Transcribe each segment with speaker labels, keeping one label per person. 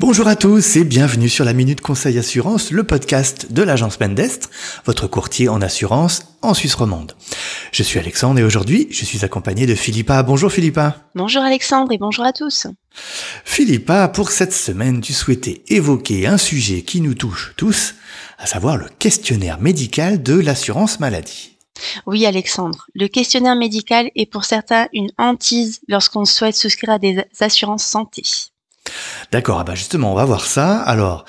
Speaker 1: Bonjour à tous et bienvenue sur la Minute Conseil Assurance, le podcast de l'agence Mendestre, votre courtier en assurance en Suisse romande. Je suis Alexandre et aujourd'hui, je suis accompagné de Philippa. Bonjour Philippa.
Speaker 2: Bonjour Alexandre et bonjour à tous.
Speaker 1: Philippa, pour cette semaine, tu souhaitais évoquer un sujet qui nous touche tous, à savoir le questionnaire médical de l'assurance maladie.
Speaker 2: Oui, Alexandre, le questionnaire médical est pour certains une hantise lorsqu'on souhaite souscrire à des assurances santé.
Speaker 1: D'accord, ah bah justement, on va voir ça. Alors,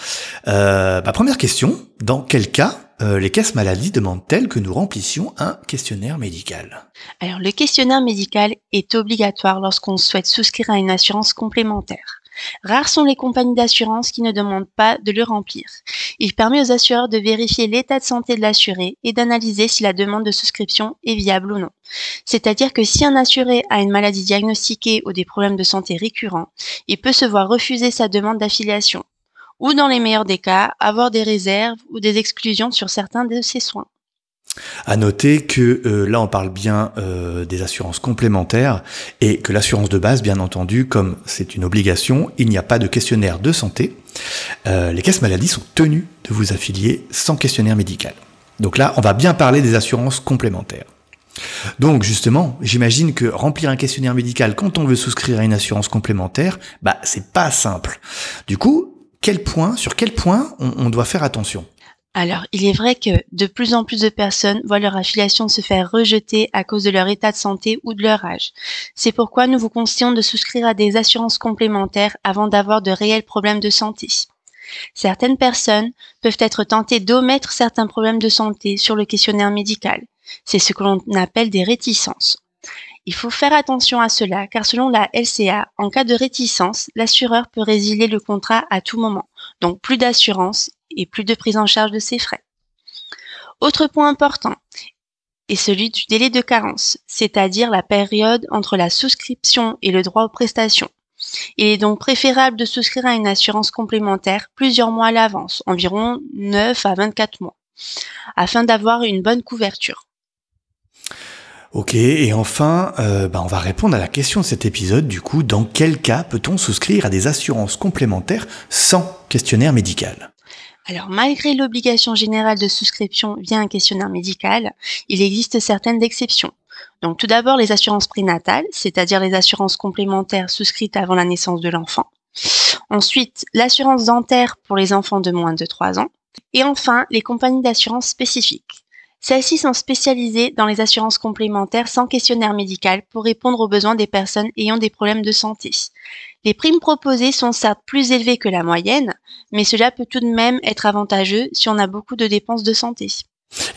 Speaker 1: euh, bah première question, dans quel cas euh, les caisses maladies demandent-elles que nous remplissions un questionnaire médical?
Speaker 2: Alors, le questionnaire médical est obligatoire lorsqu'on souhaite souscrire à une assurance complémentaire. Rares sont les compagnies d'assurance qui ne demandent pas de le remplir. Il permet aux assureurs de vérifier l'état de santé de l'assuré et d'analyser si la demande de souscription est viable ou non. C'est-à-dire que si un assuré a une maladie diagnostiquée ou des problèmes de santé récurrents, il peut se voir refuser sa demande d'affiliation ou dans les meilleurs des cas, avoir des réserves ou des exclusions sur certains de ses soins.
Speaker 1: À noter que euh, là, on parle bien euh, des assurances complémentaires et que l'assurance de base, bien entendu, comme c'est une obligation, il n'y a pas de questionnaire de santé. Euh, les caisses maladies sont tenues de vous affilier sans questionnaire médical. Donc là, on va bien parler des assurances complémentaires. Donc justement, j'imagine que remplir un questionnaire médical quand on veut souscrire à une assurance complémentaire, bah c'est pas simple. Du coup, quel point, sur quel point on doit faire attention?
Speaker 2: Alors, il est vrai que de plus en plus de personnes voient leur affiliation se faire rejeter à cause de leur état de santé ou de leur âge. C'est pourquoi nous vous conseillons de souscrire à des assurances complémentaires avant d'avoir de réels problèmes de santé. Certaines personnes peuvent être tentées d'omettre certains problèmes de santé sur le questionnaire médical. C'est ce que l'on appelle des réticences. Il faut faire attention à cela car selon la LCA, en cas de réticence, l'assureur peut résilier le contrat à tout moment. Donc plus d'assurance et plus de prise en charge de ses frais. Autre point important est celui du délai de carence, c'est-à-dire la période entre la souscription et le droit aux prestations. Il est donc préférable de souscrire à une assurance complémentaire plusieurs mois à l'avance, environ 9 à 24 mois, afin d'avoir une bonne couverture.
Speaker 1: Ok, et enfin, euh, bah, on va répondre à la question de cet épisode, du coup, dans quel cas peut-on souscrire à des assurances complémentaires sans questionnaire médical?
Speaker 2: Alors, malgré l'obligation générale de souscription via un questionnaire médical, il existe certaines exceptions. Donc, tout d'abord, les assurances prénatales, c'est-à-dire les assurances complémentaires souscrites avant la naissance de l'enfant. Ensuite, l'assurance dentaire pour les enfants de moins de 3 ans. Et enfin, les compagnies d'assurance spécifiques. Celles-ci sont spécialisées dans les assurances complémentaires sans questionnaire médical pour répondre aux besoins des personnes ayant des problèmes de santé. Les primes proposées sont certes plus élevées que la moyenne, mais cela peut tout de même être avantageux si on a beaucoup de dépenses de santé.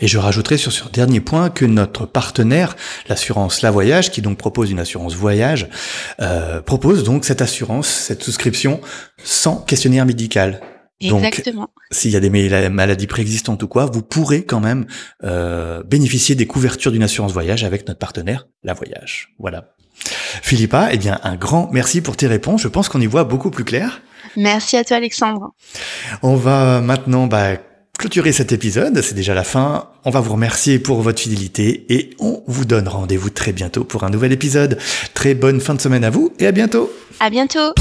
Speaker 1: Et je rajouterai sur ce dernier point que notre partenaire, l'assurance La Voyage, qui donc propose une assurance voyage, euh, propose donc cette assurance, cette souscription sans questionnaire médical.
Speaker 2: Exactement.
Speaker 1: s'il y a des maladies préexistantes ou quoi, vous pourrez quand même euh, bénéficier des couvertures d'une assurance voyage avec notre partenaire, La Voyage. Voilà. Philippa, eh bien, un grand merci pour tes réponses. Je pense qu'on y voit beaucoup plus clair.
Speaker 2: Merci à toi, Alexandre.
Speaker 1: On va maintenant bah, clôturer cet épisode. C'est déjà la fin. On va vous remercier pour votre fidélité et on vous donne rendez-vous très bientôt pour un nouvel épisode. Très bonne fin de semaine à vous et à bientôt.
Speaker 2: À bientôt.